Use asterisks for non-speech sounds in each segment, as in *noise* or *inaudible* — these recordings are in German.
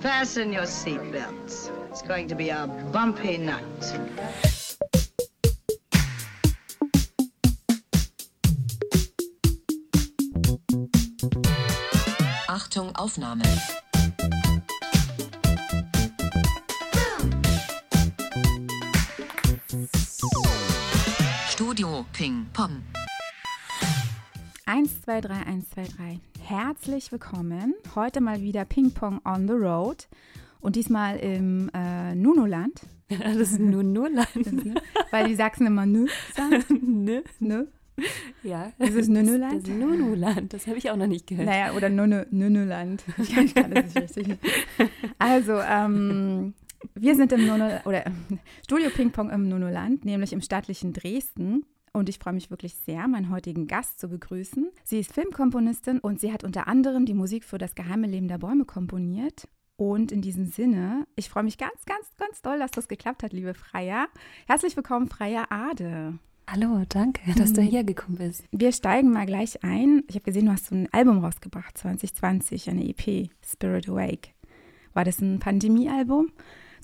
Fasten your seatbelts. It's going to be a bumpy night. Achtung, Aufnahme. 1, 2, 3, 1, 2, 3. Herzlich willkommen. Heute mal wieder Ping Pong on the Road. Und diesmal im äh, Nunuland. *laughs* Das ist Nunuland. Weil die Sachsen immer Nü sagen. *laughs* Nö. Nö. Ja. Ist es Nunuland? Das ist Nunuland. Das habe ich auch noch nicht gehört. Naja, oder Nunu, Nunuland. Ich kann, ich kann das nicht richtig. Also, ähm, wir sind im Nunu, oder Studio Ping Pong im Nunuland, nämlich im staatlichen Dresden. Und ich freue mich wirklich sehr, meinen heutigen Gast zu begrüßen. Sie ist Filmkomponistin und sie hat unter anderem die Musik für das geheime Leben der Bäume komponiert. Und in diesem Sinne, ich freue mich ganz, ganz, ganz doll, dass das geklappt hat, liebe Freya. Herzlich willkommen, Freya Ade. Hallo, danke, dass du hergekommen bist. Wir steigen mal gleich ein. Ich habe gesehen, du hast so ein Album rausgebracht, 2020, eine EP, Spirit Awake. War das ein Pandemiealbum?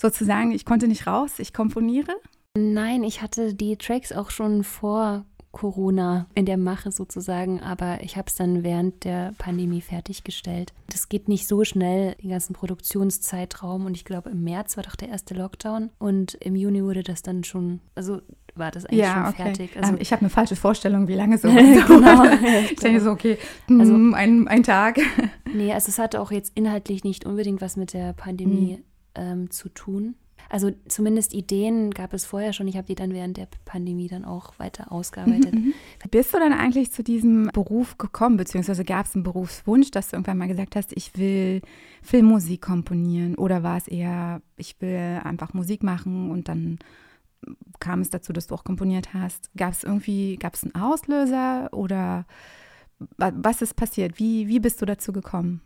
Sozusagen, ich konnte nicht raus, ich komponiere? Nein, ich hatte die Tracks auch schon vor Corona in der Mache sozusagen, aber ich habe es dann während der Pandemie fertiggestellt. Das geht nicht so schnell, den ganzen Produktionszeitraum und ich glaube im März war doch der erste Lockdown und im Juni wurde das dann schon, also war das eigentlich Ja, schon okay. fertig. Also ähm, ich habe eine falsche Vorstellung, wie lange so. *laughs* *laughs* Genau. ich denke so, okay, Also- mm, ein, ein Tag. Nee, also es hatte auch jetzt inhaltlich nicht unbedingt was mit der Pandemie Mhm. ähm, zu tun. Also zumindest Ideen gab es vorher schon. Ich habe die dann während der Pandemie dann auch weiter ausgearbeitet. Mhm, Bist du dann eigentlich zu diesem Beruf gekommen, beziehungsweise gab es einen Berufswunsch, dass du irgendwann mal gesagt hast, ich will Filmmusik komponieren? Oder war es eher, ich will einfach Musik machen und dann kam es dazu, dass du auch komponiert hast? Gab es irgendwie, gab es einen Auslöser oder wa- was ist passiert? Wie, wie bist du dazu gekommen?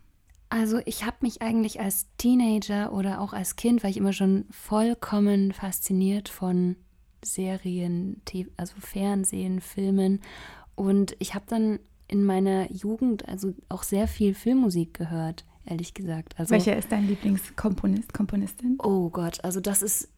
Also ich habe mich eigentlich als Teenager oder auch als Kind, war ich immer schon vollkommen fasziniert von Serien, also Fernsehen, Filmen. Und ich habe dann in meiner Jugend also auch sehr viel Filmmusik gehört, ehrlich gesagt. Also, Welcher ist dein Lieblingskomponist, Komponistin? Oh Gott, also das ist,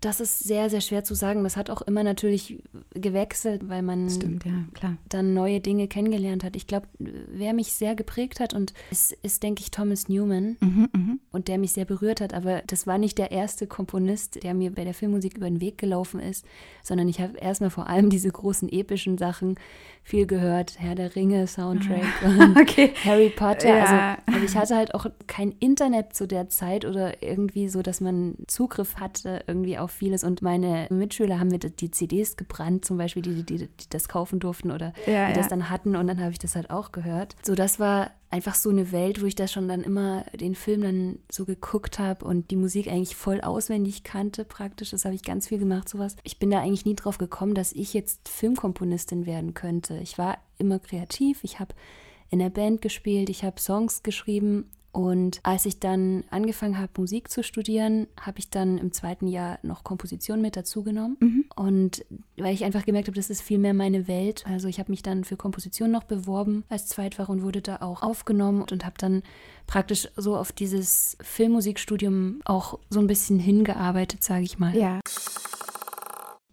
das ist sehr, sehr schwer zu sagen. Das hat auch immer natürlich gewechselt, weil man Stimmt, ja, dann neue Dinge kennengelernt hat. Ich glaube, wer mich sehr geprägt hat und es ist, denke ich, Thomas Newman Mhm, mhm. und der mich sehr berührt hat, aber das war nicht der erste Komponist, der mir bei der Filmmusik über den Weg gelaufen ist, sondern ich habe erstmal vor allem diese großen epischen Sachen viel gehört, Herr der Ringe Soundtrack *laughs* und Okay. Harry Potter. Ja. Also, ich hatte halt auch kein Internet zu der Zeit oder irgendwie so, dass man Zugriff hatte irgendwie auf vieles. Und meine Mitschüler haben mir die- CDs gebrannt, zum Beispiel, die, die, die das kaufen durften oder Ja, die das dann hatten. Und dann habe ich das halt auch gehört. So, das war einfach so eine Welt, wo ich da schon dann immer den Film dann so geguckt habe und die Musik eigentlich voll auswendig kannte praktisch. Das habe ich ganz viel gemacht, sowas. Ich bin da eigentlich nie drauf gekommen, dass ich jetzt Filmkomponistin werden könnte. Ich war immer kreativ. Ich habe in der Band gespielt, ich habe Songs geschrieben und als ich dann angefangen habe, Musik zu studieren, habe ich dann im zweiten Jahr noch Komposition mit dazugenommen. Und weil ich einfach gemerkt habe, das ist viel mehr meine Welt. Also ich habe mich dann für Komposition noch beworben als Zweitfach und wurde da auch aufgenommen und habe dann praktisch so auf dieses Filmmusikstudium auch so ein bisschen hingearbeitet, sage ich mal. Ja.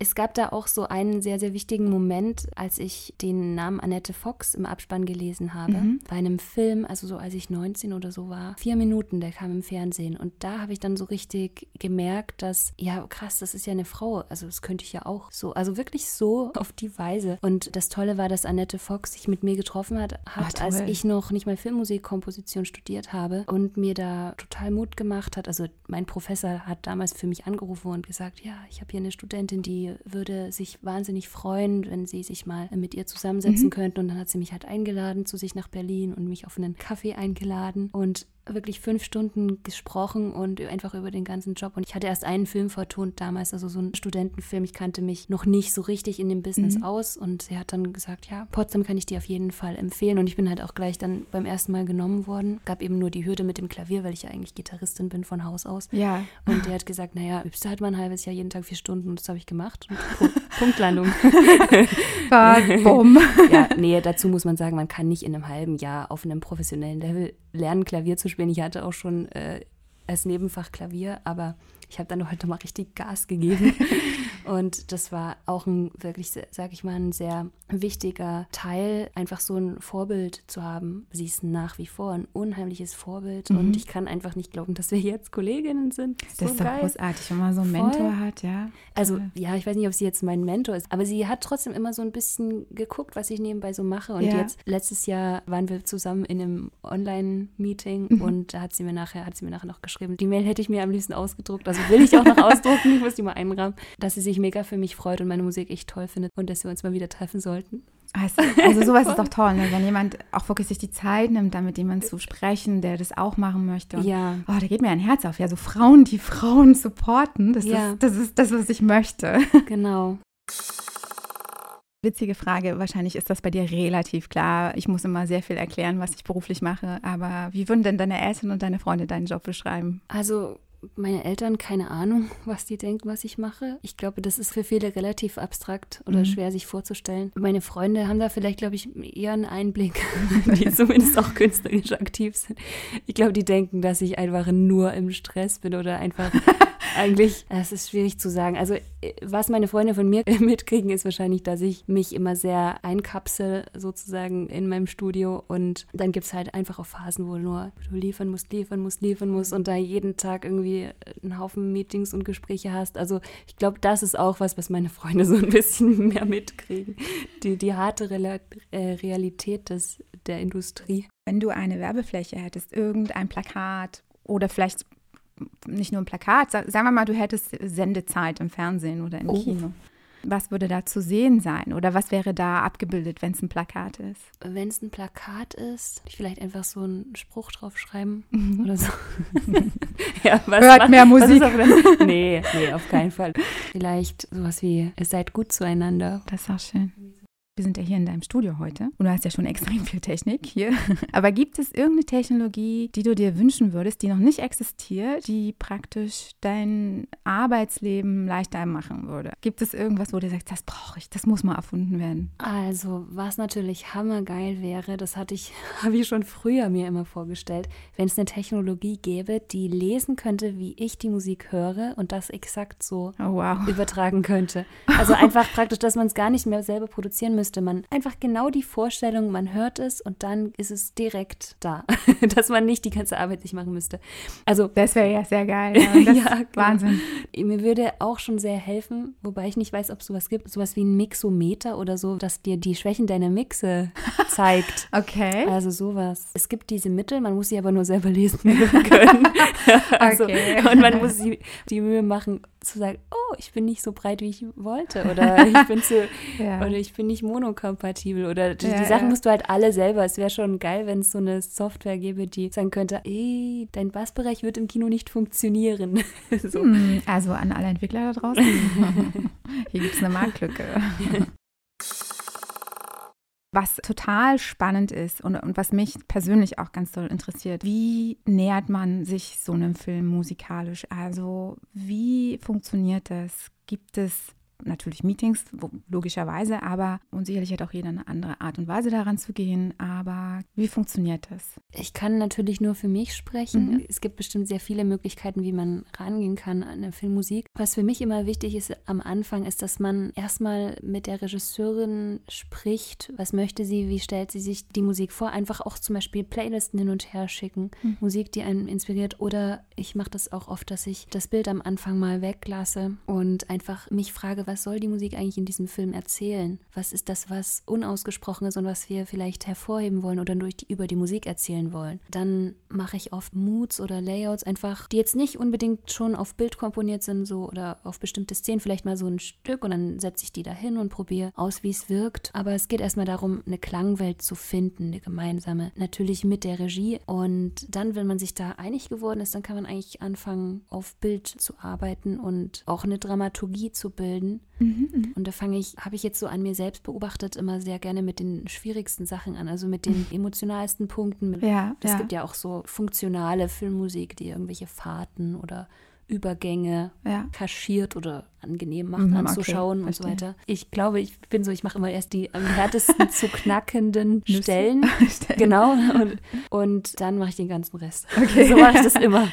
Es gab da auch so einen sehr, sehr wichtigen Moment, als ich den Namen Annette Fox im Abspann gelesen habe. Mhm. Bei einem Film, also so als ich 19 oder so war. Vier Minuten, der kam im Fernsehen. Und da habe ich dann so richtig gemerkt, dass, ja, krass, das ist ja eine Frau. Also das könnte ich ja auch so. Also wirklich so *laughs* auf die Weise. Und das Tolle war, dass Annette Fox sich mit mir getroffen hat, hat Ah, als ich noch nicht mal Filmmusikkomposition studiert habe und mir da total Mut gemacht hat. Also mein Professor hat damals für mich angerufen und gesagt, ja, ich habe hier eine Studentin, die würde sich wahnsinnig freuen, wenn sie sich mal mit ihr zusammensetzen könnten. Und dann hat sie mich halt eingeladen zu sich nach Berlin und mich auf einen Kaffee eingeladen und wirklich fünf Stunden gesprochen und einfach über den ganzen Job. Und ich hatte erst einen Film vertont damals, also so einen Studentenfilm. Ich kannte mich noch nicht so richtig in dem Business aus. Und sie hat dann gesagt, ja, Potsdam kann ich dir auf jeden Fall empfehlen. Und ich bin halt auch gleich dann beim ersten Mal genommen worden. Gab eben nur die Hürde mit dem Klavier, weil ich ja eigentlich Gitarristin bin von Haus aus. Ja. Und der hat gesagt, naja, übst du halt mal ein halbes Jahr jeden Tag vier Stunden und das habe ich gemacht. *laughs* Punktlandung. *laughs* Bumm. ja, nee, dazu muss man sagen, man kann nicht in einem halben Jahr auf einem professionellen Level lernen, Klavier zu spielen. Ich hatte auch schon äh, als Nebenfach Klavier, aber ich habe dann heute mal richtig Gas gegeben. *laughs* und das war auch ein wirklich, sag ich mal, ein sehr wichtiger Teil, einfach so ein Vorbild zu haben. Sie ist nach wie vor ein unheimliches Vorbild mhm. und ich kann einfach nicht glauben, dass wir jetzt Kolleginnen sind. Das, das ist doch geil. großartig, wenn man so einen Voll. Mentor hat, ja. Also, ja, ich weiß nicht, ob sie jetzt mein Mentor ist, aber sie hat trotzdem immer so ein bisschen geguckt, was ich nebenbei so mache. Und ja. jetzt, letztes Jahr waren wir zusammen in einem Online-Meeting mhm. und da hat sie mir nachher, hat sie mir nachher noch geschrieben, die Mail hätte ich mir am liebsten ausgedruckt. Also will ich auch noch *laughs* ausdrucken, ich muss die mal einrahmen, dass sie sich mega für mich freut und meine Musik echt toll findet und dass wir uns mal wieder treffen sollten. Also, also sowas ist *laughs* doch toll, ne? wenn jemand auch wirklich sich die Zeit nimmt, damit jemand zu sprechen, der das auch machen möchte. Und, ja. Oh, da geht mir ein Herz auf. Ja, so Frauen, die Frauen supporten, das, ja. ist, das ist das, was ich möchte. *laughs* Genau. Witzige Frage, wahrscheinlich ist das bei dir relativ klar. Ich muss immer sehr viel erklären, was ich beruflich mache. Aber wie würden denn deine Eltern und deine Freunde deinen Job beschreiben? Also meine Eltern keine Ahnung, *laughs* was die denken, was ich mache. Ich glaube, das ist für viele relativ abstrakt oder mhm. schwer sich vorzustellen. Meine Freunde haben da vielleicht, glaube ich, eher einen Einblick, *laughs* die zumindest auch künstlerisch aktiv sind. Ich glaube, die denken, dass ich einfach nur im Stress bin oder einfach *laughs* eigentlich, es ist schwierig zu sagen. Also, äh, was meine Freunde von mir *laughs* mitkriegen, ist wahrscheinlich, dass ich mich immer sehr einkapsel, sozusagen in meinem Studio. Und dann gibt es halt einfach auch Phasen, wo nur du liefern musst, liefern musst, liefern musst und da jeden Tag irgendwie einen Haufen Meetings und Gespräche hast. Also, ich glaube, das ist auch was, was meine Freunde *laughs* so ein bisschen mehr mitkriegen. Die, die harte äh, Realität des, der Industrie. Wenn du eine Werbefläche hättest, irgendein Plakat oder vielleicht nicht nur ein Plakat, sagen wir mal, du hättest Sendezeit im Fernsehen oder im oh. Kino. Was würde da zu sehen sein? Oder was wäre da abgebildet, wenn es ein Plakat ist? Wenn es ein Plakat ist, ich vielleicht einfach so einen Spruch draufschreiben *laughs* mhm. oder so. *laughs* ja, Hört was, mehr Musik. nee, nee, auf keinen Fall. Vielleicht sowas wie, es seid gut zueinander. Das ist auch schön. Wir sind ja hier in deinem Studio heute und du hast ja schon *laughs* extrem viel Technik hier. Aber gibt es irgendeine Technologie, die du dir wünschen würdest, die noch nicht existiert, die praktisch dein Arbeitsleben leichter machen würde? Gibt es irgendwas, wo du sagst, das brauche ich, das muss mal erfunden werden? Also, was natürlich hammergeil wäre, das hatte ich, *laughs* habe ich schon früher mir immer vorgestellt, wenn es eine Technologie gäbe, die lesen könnte, wie ich die Musik höre und das exakt so oh, wow. übertragen könnte. *laughs* Also einfach praktisch, dass man es gar nicht mehr selber produzieren müsste müsste man einfach genau die Vorstellung, man hört es und dann ist es direkt da, *laughs* dass man nicht die ganze Arbeit sich machen müsste. Also das wäre ja sehr geil. *laughs* Ja, ja genau. Wahnsinn. Mir würde auch schon sehr helfen, wobei ich nicht weiß, ob es sowas gibt, sowas wie ein Mixometer oder so, das dir die Schwächen deiner Mixe *laughs* zeigt. okay. Also sowas. Es gibt diese Mittel, man muss sie aber nur selber lesen können. also, okay. Und man muss sie die Mühe machen, zu sagen, oh, ich bin nicht so breit, wie ich wollte oder ich bin zu ja. oder ich bin nicht monokompatibel oder die, ja, die Sachen ja. musst du halt alle selber. Es wäre schon geil, wenn es so eine Software gäbe, die sagen könnte, ey, dein Bassbereich wird im Kino nicht funktionieren. *laughs* so. hm, also an alle Entwickler da draußen. *laughs* Hier gibt es eine Marktlücke. Was total spannend ist und, und, was mich persönlich auch ganz toll interessiert, wie nähert man sich so einem Film musikalisch? Also wie funktioniert das? Gibt es natürlich Meetings, wo, logischerweise, aber und sicherlich hat auch jeder eine andere Art und Weise daran zu gehen. Aber wie funktioniert das? Ich kann natürlich nur für mich sprechen. Mhm. Es gibt bestimmt sehr viele Möglichkeiten, wie man rangehen kann an eine Filmmusik. Was für mich immer wichtig ist am Anfang, ist, dass man erstmal mit der Regisseurin spricht. Was möchte sie? Wie stellt sie sich die Musik vor? Einfach auch zum Beispiel Playlisten hin und her schicken. Mhm. Musik, die einen inspiriert. Oder ich mache das auch oft, dass ich das Bild am Anfang mal weglasse und einfach mich frage, was was soll die Musik eigentlich in diesem Film erzählen? Was ist das, was unausgesprochen ist und was wir vielleicht hervorheben wollen oder durch die, über die Musik erzählen wollen? Dann mache ich oft Moods oder Layouts einfach, die jetzt nicht unbedingt schon auf Bild komponiert sind, so oder auf bestimmte Szenen, vielleicht mal so ein Stück und dann setze ich die da hin und probiere aus, wie es wirkt. Aber es geht erstmal darum, eine Klangwelt zu finden, eine gemeinsame, natürlich mit der Regie. Und dann, wenn man sich da einig geworden ist, dann kann man eigentlich anfangen, auf Bild zu arbeiten und auch eine Dramaturgie zu bilden. Mhm, mhm. Und da fange ich, habe ich jetzt so an mir selbst beobachtet, immer sehr gerne mit den schwierigsten Sachen an, also mit den *laughs* emotionalsten Punkten. Ja, es ja. gibt ja auch so funktionale Filmmusik, die irgendwelche Fahrten oder Übergänge Ja. kaschiert oder angenehm macht Mhm, anzuschauen okay, und so weiter. Ich glaube, ich bin so, ich mache immer erst die am härtesten *laughs* zu knackenden. Stellen. *laughs* Stellen. Genau. Und, und dann mache ich den ganzen Rest. Okay. *laughs* So mache ich das immer.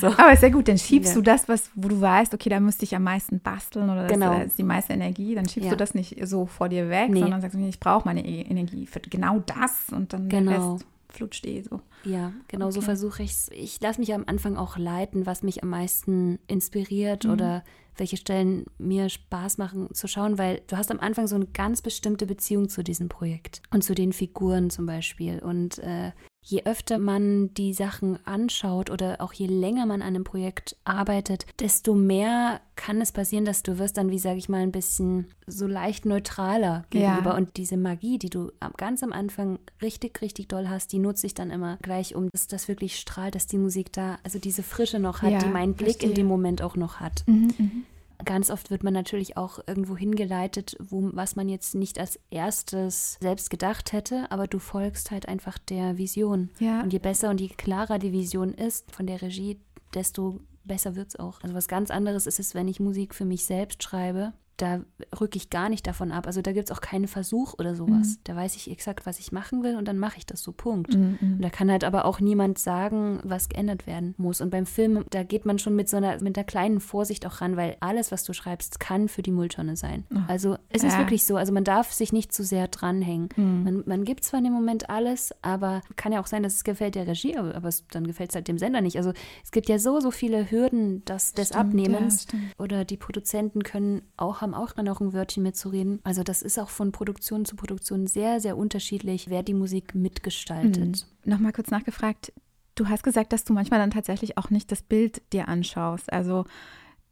So. Aber ist ja gut, dann schiebst Ja. du das, was, wo du weißt, okay, da müsste ich am meisten basteln oder das Genau. ist die meiste Energie, dann schiebst Ja. du das nicht so vor dir weg, Nee. sondern sagst, ich brauche meine E- Energie für genau das und dann der Genau. Rest flutscht eh so. Ja, genau so Okay. versuche ich es. Ich lasse mich am Anfang auch leiten, was mich am meisten inspiriert Mhm. oder welche Stellen mir Spaß machen zu schauen, weil du hast am Anfang so eine ganz bestimmte Beziehung zu diesem Projekt und zu den Figuren zum Beispiel. Und äh, je öfter man die Sachen anschaut oder auch je länger man an einem Projekt arbeitet, desto mehr kann es passieren, dass du wirst dann, wie sage ich mal, ein bisschen so leicht neutraler Ja. gegenüber. Und diese Magie, die du ganz am Anfang richtig, richtig doll hast, die nutze ich dann immer gleich, um dass das wirklich strahlt, dass die Musik da, also diese Frische noch hat, Ja, die meinen Blick verstehe. in dem Moment auch noch hat. Mhm, mhm. Ganz oft wird man natürlich auch irgendwo hingeleitet, wo, was man jetzt nicht als erstes selbst gedacht hätte, aber du folgst halt einfach der Vision. Ja. Und je besser und je klarer die Vision ist von der Regie, desto besser wird es auch. Also was ganz anderes ist es, wenn ich Musik für mich selbst schreibe. Da rücke ich gar nicht davon ab. Also da gibt es auch keinen Versuch oder sowas. Da weiß ich exakt, was ich machen will und dann mache ich das so. Punkt. Mhm, mhm. Und da kann halt aber auch niemand sagen, was geändert werden muss. Und beim Film, da geht man schon mit so einer, mit einer kleinen Vorsicht auch ran, weil alles, was du schreibst, kann für die Mülltonne sein. Also es ist Ja. wirklich so. Also man darf sich nicht zu sehr dranhängen. Man, man gibt zwar in dem Moment alles, aber kann ja auch sein, dass es gefällt der Regie, aber, aber es, dann gefällt es halt dem Sender nicht. Also es gibt ja so, so viele Hürden des, des Stimmt, Abnehmens. ja. Oder die Produzenten können auch, haben auch noch ein Wörtchen mitzureden. Also das ist auch von Produktion zu Produktion sehr, sehr unterschiedlich, wer die Musik mitgestaltet. Nochmal kurz nachgefragt, du hast gesagt, dass du manchmal dann tatsächlich auch nicht das Bild dir anschaust. Also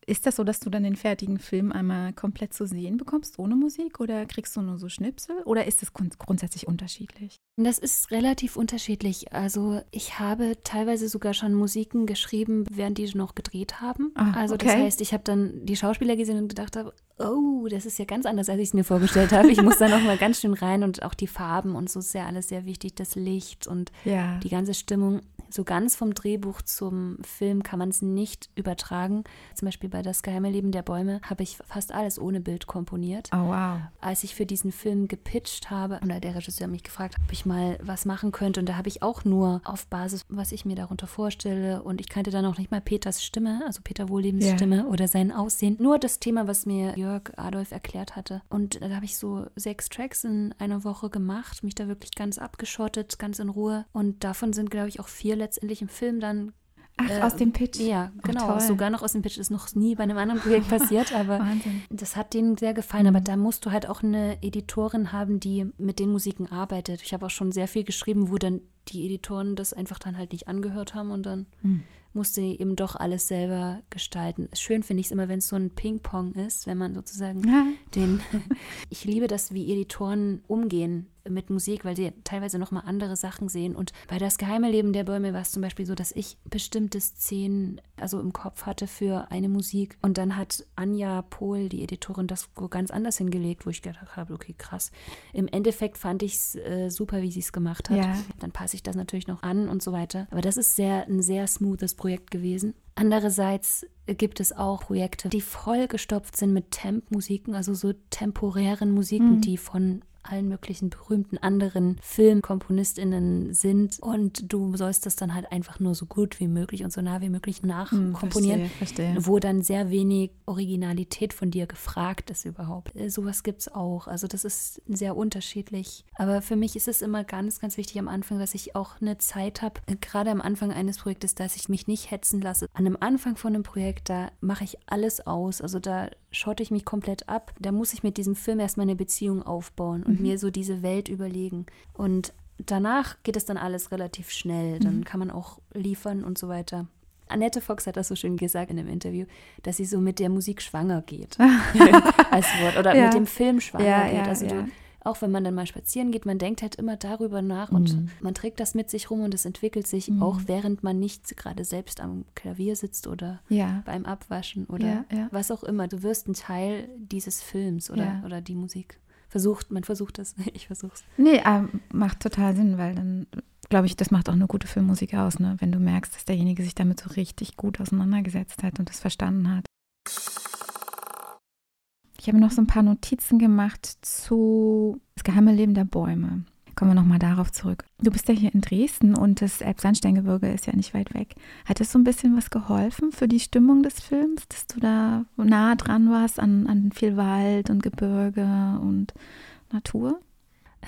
ist das so, dass du dann den fertigen Film einmal komplett zu sehen bekommst, ohne Musik? Oder kriegst du nur so Schnipsel? Oder ist es grund grundsätzlich unterschiedlich? Das ist relativ unterschiedlich. Also ich habe teilweise sogar schon Musiken geschrieben, während die noch gedreht haben. Ah, also das okay. heißt, ich habe dann die Schauspieler gesehen und gedacht habe, oh, das ist ja ganz anders, als ich es mir vorgestellt habe. Ich muss da noch mal ganz schön rein und auch die Farben und so ist ja alles sehr wichtig, das Licht und Ja. die ganze Stimmung. So ganz vom Drehbuch zum Film kann man es nicht übertragen. Zum Beispiel bei Das geheime Leben der Bäume habe ich fast alles ohne Bild komponiert Oh, wow. als ich für diesen Film gepitcht habe, oder der Regisseur mich gefragt, ob ich mal was machen könnte. Und da habe ich auch nur auf Basis, was ich mir darunter vorstelle. Und ich kannte dann auch nicht mal Peters Stimme, also Peter Wohlebens Ja. Stimme oder sein Aussehen. Nur das Thema, was mir Jörg Adolf erklärt hatte. Und da habe ich so sechs Tracks in einer Woche gemacht, mich da wirklich ganz abgeschottet, ganz in Ruhe. Und davon sind, glaube ich, auch vier letztendlich im Film dann Ach, Äh, aus dem Pitch. ja, Oh, genau. toll. Sogar noch aus dem Pitch ist noch nie bei einem anderen Projekt *laughs* passiert, aber Wahnsinn. das hat denen sehr gefallen. Aber da musst du halt auch eine Editorin haben, die mit den Musiken arbeitet. Ich habe auch schon sehr viel geschrieben, wo dann die Editoren das einfach dann halt nicht angehört haben und dann musste eben doch alles selber gestalten. Schön finde ich es immer, wenn es so ein Ping-Pong ist, wenn man sozusagen Ja. den. *laughs* *laughs* ich liebe das, wie Editoren umgehen mit Musik, weil sie teilweise nochmal andere Sachen sehen. Und bei Das geheime Leben der Bäume war es zum Beispiel so, dass ich bestimmte Szenen also im Kopf hatte für eine Musik. Und dann hat Anja Pohl, die Editorin, das ganz anders hingelegt, wo ich gedacht habe, okay, krass. Im Endeffekt fand ich es äh, super, wie sie es gemacht hat. Ja. Dann passe ich das natürlich noch an und so weiter. Aber das ist sehr ein sehr smoothes Projekt gewesen. Andererseits gibt es auch Projekte, die vollgestopft sind mit Temp-Musiken, also so temporären Musiken, die von allen möglichen berühmten anderen FilmkomponistInnen sind und du sollst das dann halt einfach nur so gut wie möglich und so nah wie möglich nachkomponieren, Hm, verstehe, verstehe. wo dann sehr wenig Originalität von dir gefragt ist überhaupt. Äh, Sowas gibt es auch. Also das ist sehr unterschiedlich. Aber für mich ist es immer ganz, ganz wichtig am Anfang, dass ich auch eine Zeit habe, äh, gerade am Anfang eines Projektes, dass ich mich nicht hetzen lasse. An einem Anfang von einem Projekt, da mache ich alles aus. Also da schotte ich mich komplett ab. Da muss ich mit diesem Film erstmal eine Beziehung aufbauen und mir so diese Welt überlegen. Und danach geht es dann alles relativ schnell. Dann kann man auch liefern und so weiter. Annette Fox hat das so schön gesagt in einem Interview, dass sie so mit der Musik schwanger geht. *laughs* als Wort. Oder Ja. mit dem Film schwanger Ja, geht. ja, also ja. du, auch wenn man dann mal spazieren geht, man denkt halt immer darüber nach und Mhm. man trägt das mit sich rum und es entwickelt sich, auch während man nicht gerade selbst am Klavier sitzt oder Ja. beim Abwaschen oder Ja, ja. was auch immer. Du wirst ein Teil dieses Films oder, oder die Musik versucht, man versucht es, *laughs* ich versuch's. Nee, äh, macht total Sinn, weil dann glaube ich, das macht auch eine gute Filmmusik aus, ne? wenn du merkst, dass derjenige sich damit so richtig gut auseinandergesetzt hat und es verstanden hat. Ich habe noch so ein paar Notizen gemacht zu Das geheime Leben der Bäume. Kommen wir nochmal darauf zurück. Du bist ja hier in Dresden und das Elbsandsteingebirge ist ja nicht weit weg. Hat es so ein bisschen was geholfen für die Stimmung des Films, dass du da nah dran warst an, an viel Wald und Gebirge und Natur?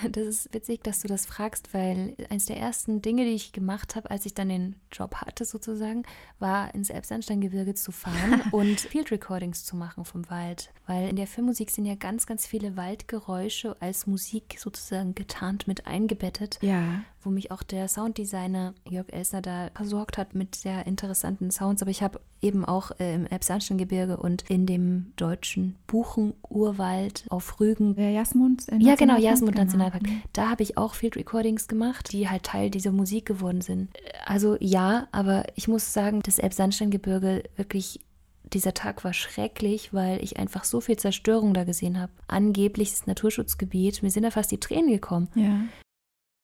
*laughs* Das ist witzig, dass du das fragst, weil eines der ersten Dinge, die ich gemacht habe, als ich dann den Job hatte sozusagen, war ins Elbsandsteingebirge zu fahren *laughs* und Field Recordings zu machen vom Wald. Weil in der Filmmusik sind ja ganz, ganz viele Waldgeräusche als Musik sozusagen getarnt mit eingebettet. Ja. Wo mich auch der Sounddesigner Jörg Elsner da versorgt hat mit sehr interessanten Sounds. Aber ich habe eben auch äh, im Elbsandsteingebirge und in dem deutschen Buchen-Urwald auf Rügen. Der Jasmund? Ja, genau, Jasmund Nationalpark. Mhm. Da habe ich auch Field Recordings gemacht, die halt Teil dieser Musik geworden sind. Also ja, aber ich muss sagen, das Elbsandsteingebirge wirklich dieser Tag war schrecklich, weil ich einfach so viel Zerstörung da gesehen habe. Angebliches Naturschutzgebiet, mir sind da fast die Tränen gekommen. Ja.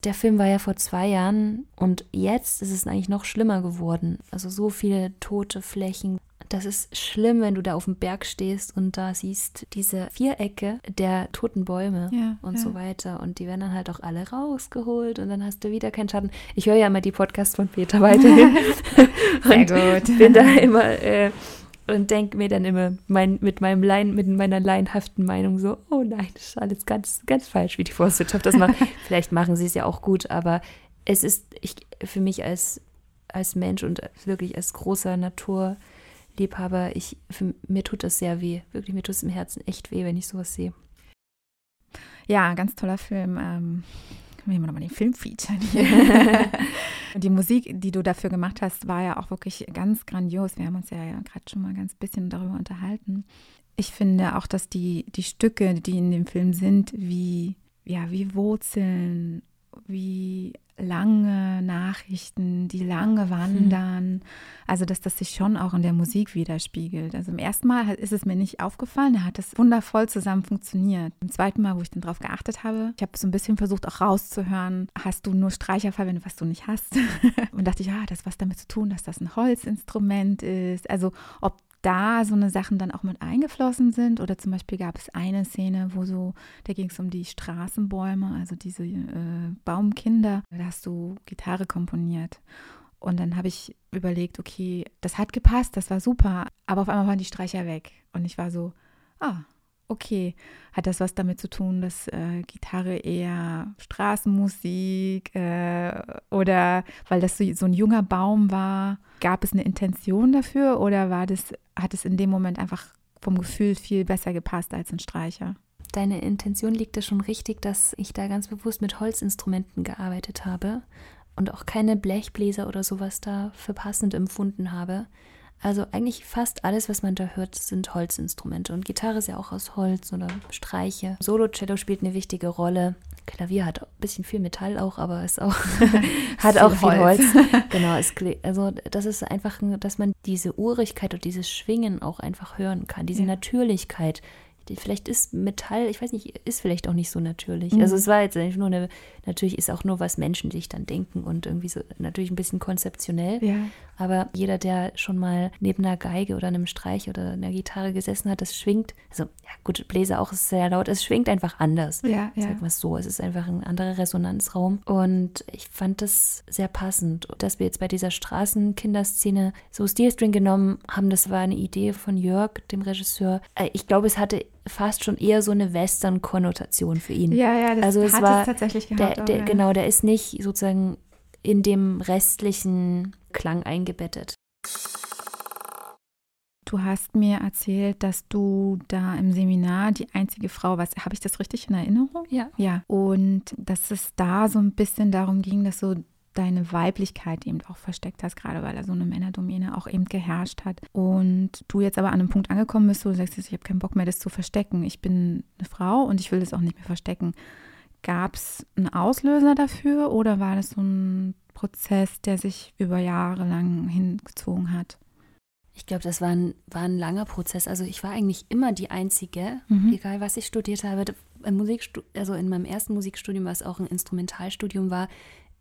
Der Film war ja vor zwei Jahren und jetzt ist es eigentlich noch schlimmer geworden. Also so viele tote Flächen. Das ist schlimm, wenn du da auf dem Berg stehst und da siehst diese Vierecke der toten Bäume Ja, und ja. so weiter. Und die werden dann halt auch alle rausgeholt und dann hast du wieder keinen Schatten. Ich höre ja immer die Podcasts von Peter weiterhin. *laughs* Sehr *laughs* und gut. bin da *laughs* immer äh, und denke mir dann immer mein, mit meinem Laien, mit meiner laienhaften Meinung so, oh nein, das ist alles ganz, ganz falsch, wie die Forstwirtschaft das macht. *laughs* Vielleicht machen sie es ja auch gut, aber es ist ich, für mich als, als Mensch und wirklich als großer Naturliebhaber, ich, für, mir tut das sehr weh. Wirklich, mir tut es im Herzen echt weh, wenn ich sowas sehe. Ja, ganz toller Film. Ähm, wir haben nochmal den Film featuren hier. *laughs* Und die Musik, die du dafür gemacht hast, war ja auch wirklich ganz grandios. Wir haben uns ja, ja gerade schon mal ganz bisschen darüber unterhalten. Ich finde auch, dass die, die Stücke, die in dem Film sind, wie, ja, wie Wurzeln, wie lange Nachrichten, die lange wandern. Also, dass das sich schon auch in der Musik widerspiegelt. Also, im ersten Mal ist es mir nicht aufgefallen, da hat es wundervoll zusammen funktioniert. Im zweiten Mal, wo ich dann drauf geachtet habe, ich habe so ein bisschen versucht auch rauszuhören, hast du nur Streicher verwendet, was du nicht hast? *laughs* Und dachte ich, ja, das hat was damit zu tun, dass das ein Holzinstrument ist. Also, ob da so eine Sachen dann auch mit eingeflossen sind oder zum Beispiel gab es eine Szene, wo so, da ging es um die Straßenbäume, also diese äh, Baumkinder. Da hast du Gitarre komponiert. Und dann habe ich überlegt, okay, das hat gepasst, das war super, aber auf einmal waren die Streicher weg. Und ich war so, ah, okay, hat das was damit zu tun, dass äh, Gitarre eher Straßenmusik äh, oder weil das so, so ein junger Baum war, gab es eine Intention dafür oder war das, hat es in dem Moment einfach vom Gefühl viel besser gepasst als ein Streicher? Deine Intention liegt da schon richtig, dass ich da ganz bewusst mit Holzinstrumenten gearbeitet habe und auch keine Blechbläser oder sowas da für passend empfunden habe. Also eigentlich fast alles, was man da hört, sind Holzinstrumente. Und Gitarre ist ja auch aus Holz oder Streiche. Solo-Cello spielt eine wichtige Rolle. Klavier hat ein bisschen viel Metall auch, aber ist auch *laughs* *laughs* hat Viel auch viel Holz. Holz. *laughs* genau, es, also das ist einfach, ein- dass man diese Urigkeit und dieses Schwingen auch einfach hören kann, diese Ja. Natürlichkeit. Vielleicht ist Metall, ich weiß nicht, ist vielleicht auch nicht so natürlich. Mhm. Also es war jetzt eigentlich nur eine, natürlich ist auch nur, was Menschen sich dann denken und irgendwie so natürlich ein bisschen konzeptionell. Ja. Aber jeder, der schon mal neben einer Geige oder einem Streich oder einer Gitarre gesessen hat, das schwingt, also ja gut, Bläser auch ist sehr laut, es schwingt einfach anders. Ja, ja. Sagen wir es so, es ist einfach ein anderer Resonanzraum. Und ich fand das sehr passend, dass wir jetzt bei dieser Straßenkinderszene so Steelstring genommen haben. Das war eine Idee von Jörg, dem Regisseur. Äh, Ich glaube, es hatte fast schon eher so eine Western-Konnotation für ihn. Ja, ja, das Also es hat war es tatsächlich Der, gehabt. auch, der, ja. Genau, der ist nicht sozusagen in dem restlichen Klang eingebettet. Du hast mir erzählt, dass du da im Seminar die einzige Frau warst. Habe ich das richtig in Erinnerung? Ja. Ja. Und dass es da so ein bisschen darum ging, dass so deine Weiblichkeit eben auch versteckt hast, gerade weil da so eine Männerdomäne auch eben geherrscht hat. Und du jetzt aber an einem Punkt angekommen bist, wo du sagst, ich habe keinen Bock mehr, das zu verstecken. Ich bin eine Frau und ich will das auch nicht mehr verstecken. Gab es einen Auslöser dafür oder war das so ein Prozess, der sich über Jahre lang hingezogen hat? Ich glaube, das war ein, war ein langer Prozess. Also ich war eigentlich immer die Einzige, Mhm. egal was ich studiert habe. im Musikstudium, also in meinem ersten Musikstudium, was auch ein Instrumentalstudium war,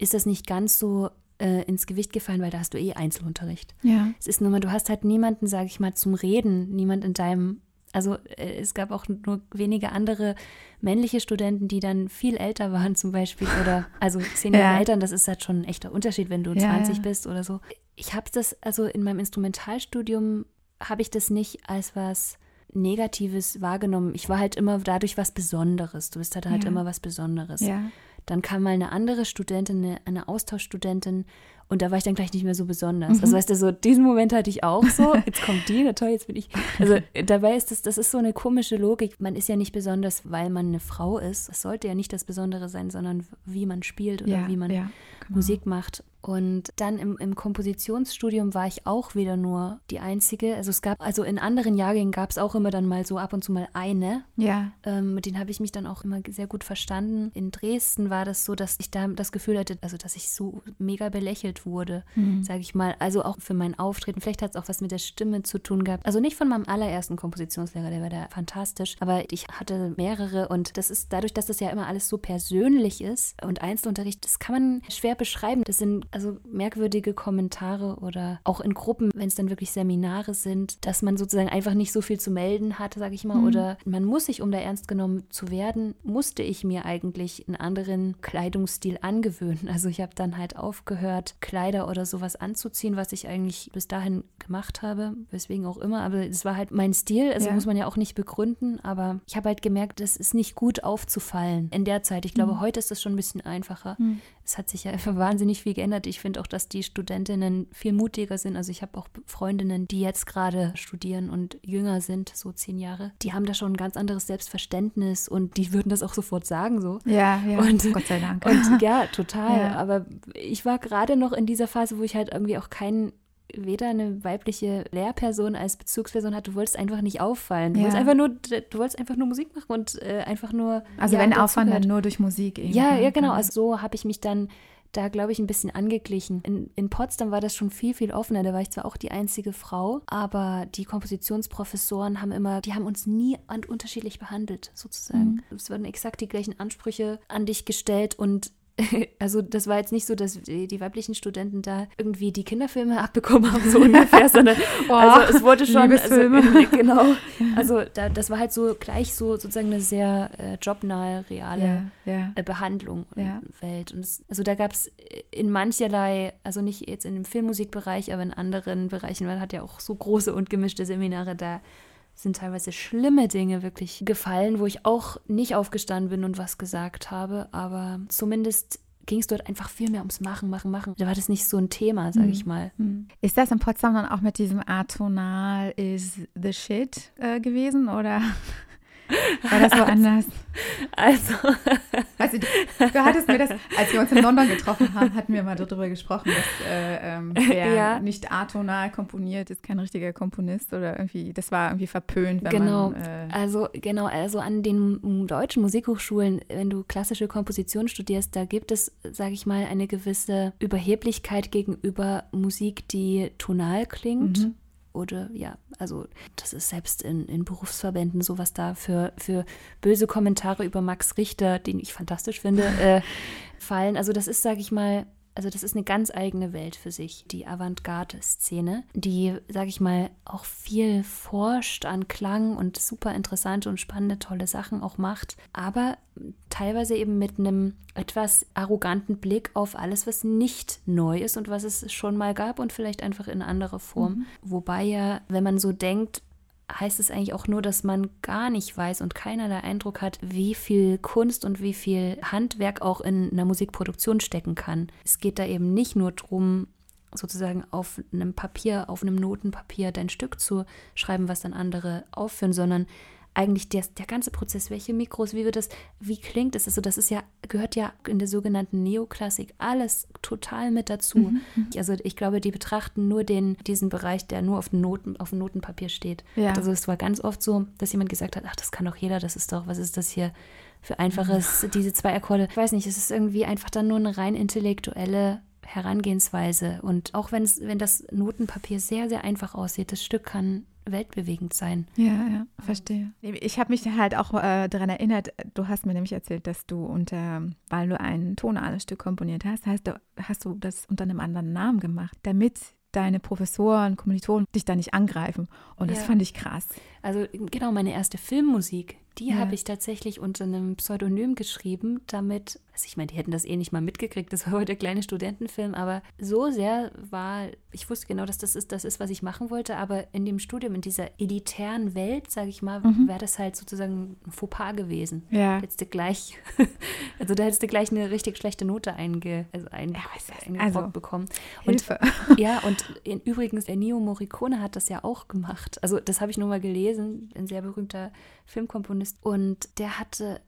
ist das nicht ganz so äh, ins Gewicht gefallen, weil da hast du eh Einzelunterricht. Ja. Es ist nur mal, du hast halt niemanden, sage ich mal, zum Reden, niemand in deinem, also äh, es gab auch nur wenige andere männliche Studenten, die dann viel älter waren zum Beispiel oder also zehn *laughs* Jahre Ja. Eltern, das ist halt schon ein echter Unterschied, wenn du Ja, 20 ja. bist oder so. Ich habe das, also in meinem Instrumentalstudium habe ich das nicht als was Negatives wahrgenommen. Ich war halt immer dadurch was Besonderes. Du bist halt, halt immer was Besonderes. Ja. Dann kam mal eine andere Studentin, eine, eine Austauschstudentin und da war ich dann gleich nicht mehr so besonders. Mhm. Also weißt du, so diesen Moment hatte ich auch so. *laughs* Jetzt kommt die, na toll, jetzt bin ich. Also dabei ist das, das ist so eine komische Logik. Man ist ja nicht besonders, weil man eine Frau ist. Es sollte ja nicht das Besondere sein, sondern wie man spielt oder ja. wie man ja. genau. Musik macht. Und dann im, im Kompositionsstudium war ich auch wieder nur die Einzige. Also es gab, also in anderen Jahrgängen gab es auch immer dann mal so ab und zu mal eine. Ja. Ähm, mit denen habe ich mich dann auch immer sehr gut verstanden. In Dresden war das so, dass ich da das Gefühl hatte, also dass ich so mega belächelt wurde, Mhm. sage ich mal. Also auch für mein Auftreten. Vielleicht hat es auch was mit der Stimme zu tun gehabt. Also nicht von meinem allerersten Kompositionslehrer, der war da fantastisch. Aber ich hatte mehrere und das ist dadurch, dass das ja immer alles so persönlich ist und Einzelunterricht, das kann man schwer beschreiben. Das sind also merkwürdige Kommentare oder auch in Gruppen, wenn es dann wirklich Seminare sind, dass man sozusagen einfach nicht so viel zu melden hat, sage ich mal, Mhm. oder man muss sich, um da ernst genommen zu werden, musste ich mir eigentlich einen anderen Kleidungsstil angewöhnen. Also ich habe dann halt aufgehört, Kleider oder sowas anzuziehen, was ich eigentlich bis dahin gemacht habe, weswegen auch immer, aber es war halt mein Stil, also Ja. muss man ja auch nicht begründen, aber ich habe halt gemerkt, das ist nicht gut aufzufallen in der Zeit. Ich glaube, heute ist das schon ein bisschen einfacher. Es hat sich ja einfach *laughs* wahnsinnig viel geändert. Ich finde auch, dass die Studentinnen viel mutiger sind. Also ich habe auch Freundinnen, die jetzt gerade studieren und jünger sind, so zehn Jahre. Die haben da schon ein ganz anderes Selbstverständnis und die würden das auch sofort sagen so. Ja, ja. Und- Gott sei Dank. Und ja, total. *laughs* Ja. Aber ich war gerade noch in dieser Phase, wo ich halt irgendwie auch keinen weder eine weibliche Lehrperson als Bezugsperson hatte, du wolltest einfach nicht auffallen. Du Ja. wolltest einfach nur, du wolltest einfach nur Musik machen und äh, einfach nur. also ja, wenn Aufwand dann nur durch Musik eben. Ja, ja, genau. Also so habe ich mich dann da, glaube ich, ein bisschen angeglichen. In, in Potsdam war das schon viel, viel offener. Da war ich zwar auch die einzige Frau, aber die Kompositionsprofessoren haben immer, die haben uns nie an, unterschiedlich behandelt, sozusagen. Es wurden exakt die gleichen Ansprüche an dich gestellt und *laughs* also das war jetzt nicht so, dass die, die weiblichen Studenten da irgendwie die Kinderfilme abbekommen haben, so ungefähr, *laughs* sondern also es wurde schon, also, Liebesfilme. genau, *laughs* also da, das war halt so gleich so sozusagen eine sehr äh, jobnahe, reale ja, ja. äh, Behandlung Ja. und Welt. Und es, also da gab es in mancherlei, also nicht jetzt in dem Filmmusikbereich, aber in anderen Bereichen, man hat ja auch so große und gemischte Seminare, da sind teilweise schlimme Dinge wirklich gefallen, wo ich auch nicht aufgestanden bin und was gesagt habe, aber zumindest ging es dort einfach viel mehr ums Machen, Machen, Machen. Da war das nicht so ein Thema, sage ich mal. Hm. Ist das in Potsdam dann auch mit diesem Atonal is the shit äh, gewesen oder *laughs* war das so anders? Also, Weißt du, du hattest mir das, als wir uns in London getroffen haben, hatten wir mal darüber gesprochen, dass äh, ähm, wer Ja. nicht atonal komponiert, ist kein richtiger Komponist oder irgendwie, das war irgendwie verpönt, wenn genau, man äh, also genau, also an den deutschen Musikhochschulen, wenn du klassische Komposition studierst, da gibt es, sage ich mal, eine gewisse Überheblichkeit gegenüber Musik, die tonal klingt. Mhm. Oder ja, also das ist selbst in, in Berufsverbänden so, was da für, für böse Kommentare über Max Richter, den ich fantastisch finde, *laughs* äh, fallen. Also das ist, sage ich mal, also das ist eine ganz eigene Welt für sich, die Avantgarde-Szene, die, sage ich mal, auch viel forscht an Klang und super interessante und spannende, tolle Sachen auch macht, aber teilweise eben mit einem etwas arroganten Blick auf alles, was nicht neu ist und was es schon mal gab und vielleicht einfach in anderer Form. Wobei ja, wenn man so denkt, heißt es eigentlich auch nur, dass man gar nicht weiß und keinerlei Eindruck hat, wie viel Kunst und wie viel Handwerk auch in einer Musikproduktion stecken kann. Es geht da eben nicht nur darum, sozusagen auf einem Papier, auf einem Notenpapier dein Stück zu schreiben, was dann andere aufführen, sondern eigentlich der, der ganze Prozess, welche Mikros, wie wird das, wie klingt es? Also das ist ja, gehört ja in der sogenannten Neoklassik alles total mit dazu. Also ich glaube, die betrachten nur den, diesen Bereich, der nur auf Noten, auf dem Notenpapier steht. Ja. Also es war ganz oft so, dass jemand gesagt hat, ach, das kann doch jeder, das ist doch, was ist das hier für einfaches, diese zwei Akkorde. Ich weiß nicht, es ist irgendwie einfach dann nur eine rein intellektuelle Herangehensweise. Und auch wenn es, wenn das Notenpapier sehr, sehr einfach aussieht, das Stück kann weltbewegend sein. Ja, ja, verstehe. Ich habe mich halt auch äh, daran erinnert, du hast mir nämlich erzählt, dass du unter, weil du ein tonales Stück komponiert hast, heißt, hast du das unter einem anderen Namen gemacht, damit deine Professoren, Kommilitonen dich da nicht angreifen. Und das Ja. fand ich krass. Also genau, meine erste Filmmusik, die Ja. habe ich tatsächlich unter einem Pseudonym geschrieben, damit, also ich meine, die hätten das eh nicht mal mitgekriegt, das war *laughs* heute der kleine Studentenfilm, aber so sehr war, ich wusste genau, dass das ist, das ist, was ich machen wollte, aber in dem Studium, in dieser elitären Welt, sage ich mal, wäre das halt sozusagen ein Fauxpas gewesen. Ja. Hättest du gleich, *laughs* also da hättest du gleich eine richtig schlechte Note einge, also ein, eingebrockt also, bekommen. Hilfe. Ja, und in, übrigens, der Neo Morricone hat das ja auch gemacht. Also, das habe ich nur mal gelesen, ein sehr berühmter Filmkomponist. Und der hatte,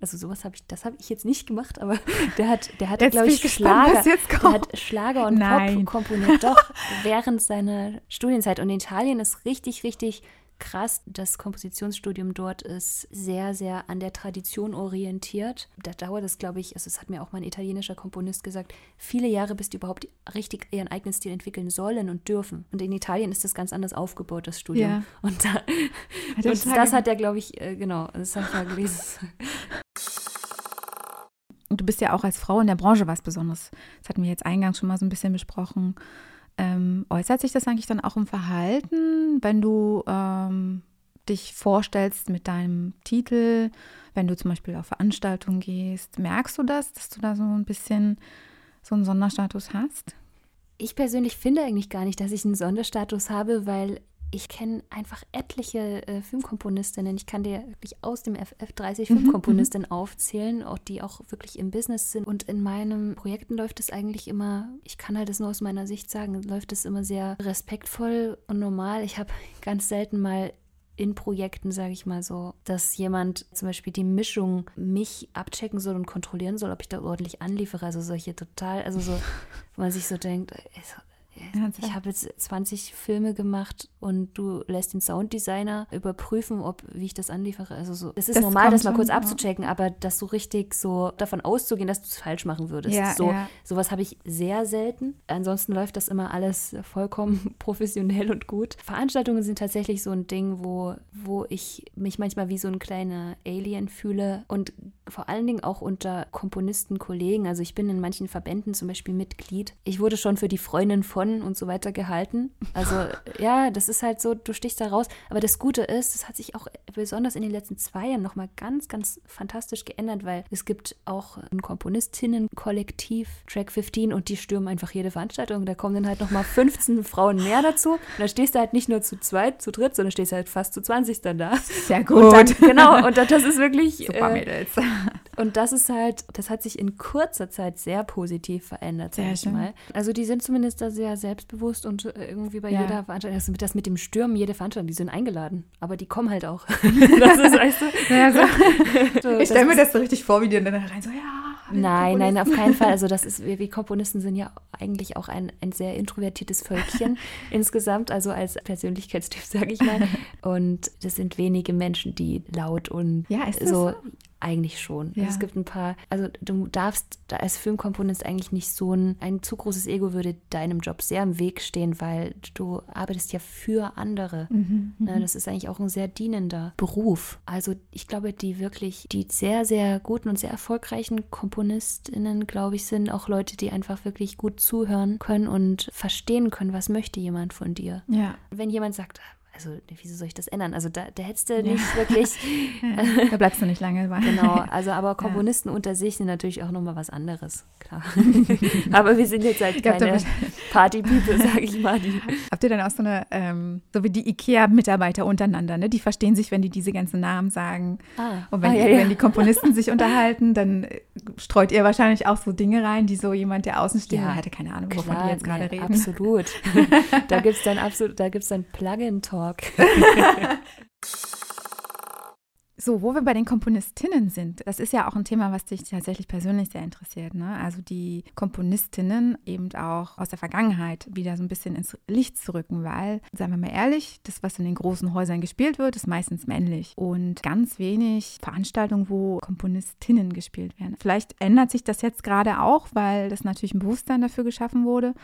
also sowas habe ich, das habe ich jetzt nicht gemacht, aber *laughs* der hat, der hat, glaube ich, gespannt, Schlager, der hat Schlager und Nein. Pop komponiert, doch, *laughs* während seiner Studienzeit. Und in Italien ist richtig, richtig krass. Das Kompositionsstudium dort ist sehr, sehr an der Tradition orientiert. Da dauert es, glaube ich, also es hat mir auch mal ein italienischer Komponist gesagt, viele Jahre, bis die überhaupt richtig ihren eigenen Stil entwickeln sollen und dürfen. Und in Italien ist das ganz anders aufgebaut, das Studium. Ja. Und, da, er und das hat er, glaube ich, äh, genau, das habe ich mal gelesen. Und du bist ja auch als Frau in der Branche was Besonderes. Das hatten wir jetzt eingangs schon mal so ein bisschen besprochen. Ähm, äußert sich das eigentlich dann auch im Verhalten, wenn du ähm, dich vorstellst mit deinem Titel, wenn du zum Beispiel auf Veranstaltungen gehst? Merkst du das, dass du da so ein bisschen so einen Sonderstatus hast? Ich persönlich finde eigentlich gar nicht, dass ich einen Sonderstatus habe, weil ich kenne einfach etliche äh, Filmkomponistinnen. Ich kann dir wirklich aus dem FF 30 Filmkomponistinnen aufzählen, auch die auch wirklich im Business sind. Und in meinen Projekten läuft es eigentlich immer, ich kann halt das nur aus meiner Sicht sagen, läuft es immer sehr respektvoll und normal. Ich habe *laughs* ganz selten mal in Projekten, sage ich mal so, dass jemand zum Beispiel die Mischung mich abchecken soll und kontrollieren soll, ob ich da ordentlich anliefere. Also solche total, also so, *laughs* wo man sich so denkt, ey, so, ich habe jetzt 20 Filme gemacht und du lässt den Sounddesigner überprüfen, ob wie ich das anliefere. Also so, es ist Das normal, das mal kurz ja. abzuchecken, aber das so richtig so davon auszugehen, dass du es falsch machen würdest. Ja, so, ja. Sowas habe ich sehr selten. Ansonsten läuft das immer alles vollkommen *laughs* professionell und gut. Veranstaltungen sind tatsächlich so ein Ding, wo, wo ich mich manchmal wie so ein kleiner Alien fühle und vor allen Dingen auch unter Komponisten, Kollegen. Also ich bin in manchen Verbänden zum Beispiel Mitglied. Ich wurde schon für die Freundin von und so weiter gehalten. Also *laughs* ja, das ist halt so, du stichst da raus. Aber das Gute ist, das hat sich auch besonders in den letzten zwei Jahren nochmal ganz, ganz fantastisch geändert, weil es gibt auch ein Komponistinnen-Kollektiv, Track 15, und die stürmen einfach jede Veranstaltung. Da kommen dann halt nochmal 15 *laughs* Frauen mehr dazu. Und da stehst du halt nicht nur zu zweit, zu dritt, sondern stehst halt fast zu 20 dann da. Sehr Und dann, genau, *laughs* und das ist wirklich. Super äh, Mädels. Und das ist halt, das hat sich in kurzer Zeit sehr positiv verändert, sag Sehr ich schön. mal. Also die sind zumindest da sehr selbstbewusst und äh, irgendwie bei Ja. jeder Veranstaltung, das mit, das mit dem Stürmen, jede Veranstaltung, die sind eingeladen, aber die kommen halt auch. *laughs* das ist, weißt du, Ja, so. *laughs* so, Ich stelle mir das so richtig vor, wie die dann rein so, ja. Nein, nein, auf keinen Fall. Also das *laughs* ist, wir, wir Komponisten sind ja eigentlich auch ein, ein sehr introvertiertes Völkchen insgesamt, also als Persönlichkeitstyp, sage ich mal. Und das sind wenige Menschen, die laut und Ja, so. so? Eigentlich schon. Ja. Also es gibt ein paar, also du darfst da als Filmkomponist eigentlich nicht so ein, ein zu großes Ego würde deinem Job sehr im Weg stehen, weil du arbeitest ja für andere. Mhm, Ne, das ist eigentlich auch ein sehr dienender Beruf. Also ich glaube, die wirklich, die sehr, sehr guten und sehr erfolgreichen KomponistInnen, glaube ich, sind auch Leute, die einfach wirklich gut zuhören können und verstehen können, was möchte jemand von dir. Ja. Wenn jemand sagt, also wieso soll ich das ändern? Also da, da hättest du nicht wirklich *laughs* Da bleibst du nicht lange bei. Genau, also aber Komponisten unter sich sind natürlich auch nochmal was anderes, klar. *laughs* aber wir sind jetzt halt keine Party-People, sag ich mal. Die, *laughs* Habt ihr dann auch so eine, ähm, so wie die IKEA-Mitarbeiter untereinander, ne? Die verstehen sich, wenn die diese ganzen Namen sagen. Ah. Und wenn, Ah, die, ja, ja. wenn die Komponisten sich unterhalten, dann äh, streut ihr wahrscheinlich auch so Dinge rein, die so jemand, der außen steht, Ja, hatte keine Ahnung, wovon Klar, die jetzt gerade reden. Absolut. da gibt es dann absolut, da gibt's dann Plugin-Talk. *laughs* So, wo wir bei den Komponistinnen sind, das ist ja auch ein Thema, was dich tatsächlich persönlich sehr interessiert. Ne? Also die Komponistinnen eben auch aus der Vergangenheit wieder so ein bisschen ins Licht zu rücken, weil, sagen wir mal ehrlich, das, was in den großen Häusern gespielt wird, ist meistens männlich. Und ganz wenig Veranstaltungen, wo Komponistinnen gespielt werden. Vielleicht ändert sich das jetzt gerade auch, weil das natürlich ein Bewusstsein dafür geschaffen wurde.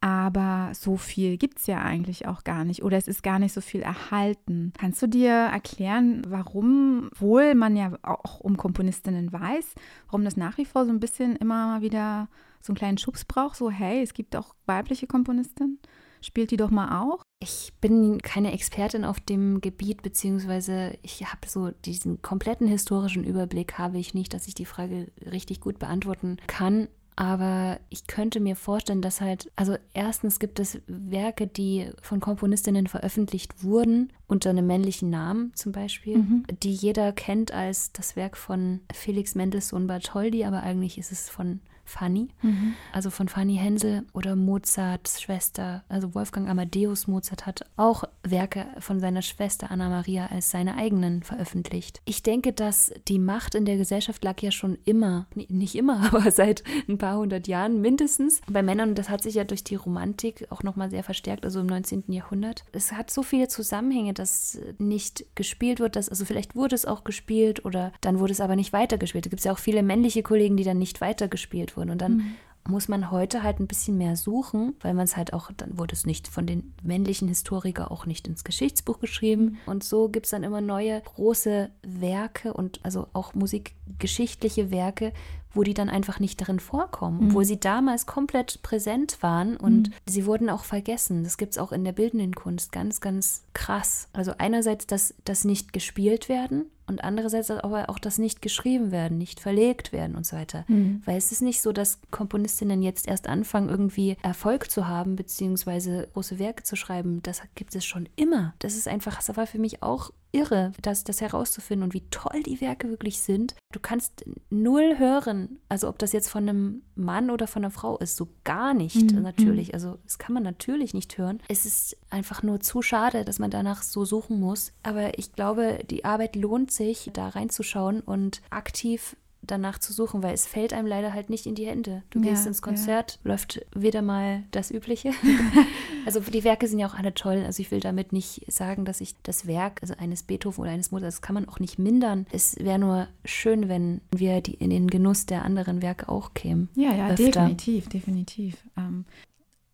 Aber so viel gibt es ja eigentlich auch gar nicht oder es ist gar nicht so viel erhalten. Kannst du dir erklären, warum, wohl man ja auch um Komponistinnen weiß, warum das nach wie vor so ein bisschen immer mal wieder so einen kleinen Schubs braucht, so hey, es gibt auch weibliche Komponistinnen? Spielt die doch mal auch. Ich bin keine Expertin auf dem Gebiet, beziehungsweise ich habe so diesen kompletten historischen Überblick habe ich nicht, dass ich die Frage richtig gut beantworten kann. Aber ich könnte mir vorstellen, dass halt, also erstens gibt es Werke, die von Komponistinnen veröffentlicht wurden, unter einem männlichen Namen zum Beispiel, mhm. die jeder kennt als das Werk von Felix Mendelssohn Bartholdy, aber eigentlich ist es von Fanny, mhm. also von Fanny Hensel oder Mozarts Schwester, also Wolfgang Amadeus Mozart hat auch Werke von seiner Schwester Anna Maria als seine eigenen veröffentlicht. Ich denke, dass die Macht in der Gesellschaft lag ja schon immer, nicht immer, *laughs* aber seit ein paar hundert Jahren mindestens bei Männern und das hat sich ja durch die Romantik auch nochmal sehr verstärkt, also im 19. Jahrhundert. Es hat so viele Zusammenhänge, dass nicht gespielt wird, dass, also vielleicht wurde es auch gespielt oder dann wurde es aber nicht weitergespielt. Da gibt es ja auch viele männliche Kollegen, die dann nicht weitergespielt wurden wurden. Und dann mhm. muss man heute halt ein bisschen mehr suchen, weil man es halt auch, dann wurde es nicht von den männlichen Historikern auch nicht ins Geschichtsbuch geschrieben. Und so gibt es dann immer neue große Werke und also auch musikgeschichtliche Werke, wo die dann einfach nicht darin vorkommen, mhm. obwohl sie damals komplett präsent waren und mhm. sie wurden auch vergessen. Das gibt es auch in der bildenden Kunst ganz, ganz krass. Also einerseits dass das nicht gespielt werden und andererseits aber auch das nicht geschrieben werden, nicht verlegt werden und so weiter. Mhm. Weil es ist nicht so, dass Komponistinnen jetzt erst anfangen, irgendwie Erfolg zu haben, beziehungsweise große Werke zu schreiben. Das gibt es schon immer. Das ist einfach, das war für mich auch irre, das, das herauszufinden und wie toll die Werke wirklich sind. Du kannst null hören, also ob das jetzt von einem Mann oder von einer Frau ist, so gar nicht mhm. natürlich. Mhm. Also das kann man natürlich nicht hören. Es ist einfach nur zu schade, dass man danach so suchen muss. Aber ich glaube, die Arbeit lohnt sich, da reinzuschauen und aktiv danach zu suchen, weil es fällt einem leider halt nicht in die Hände. Du ja, gehst ins Konzert, ja. läuft wieder mal das Übliche. *laughs* also die Werke sind ja auch alle toll. Also ich will damit nicht sagen, dass ich das Werk, also eines Beethoven oder eines Mozart, das kann man auch nicht mindern. Es wäre nur schön, wenn wir die, in den Genuss der anderen Werke auch kämen. Ja, ja, öfter. definitiv, definitiv. Ähm,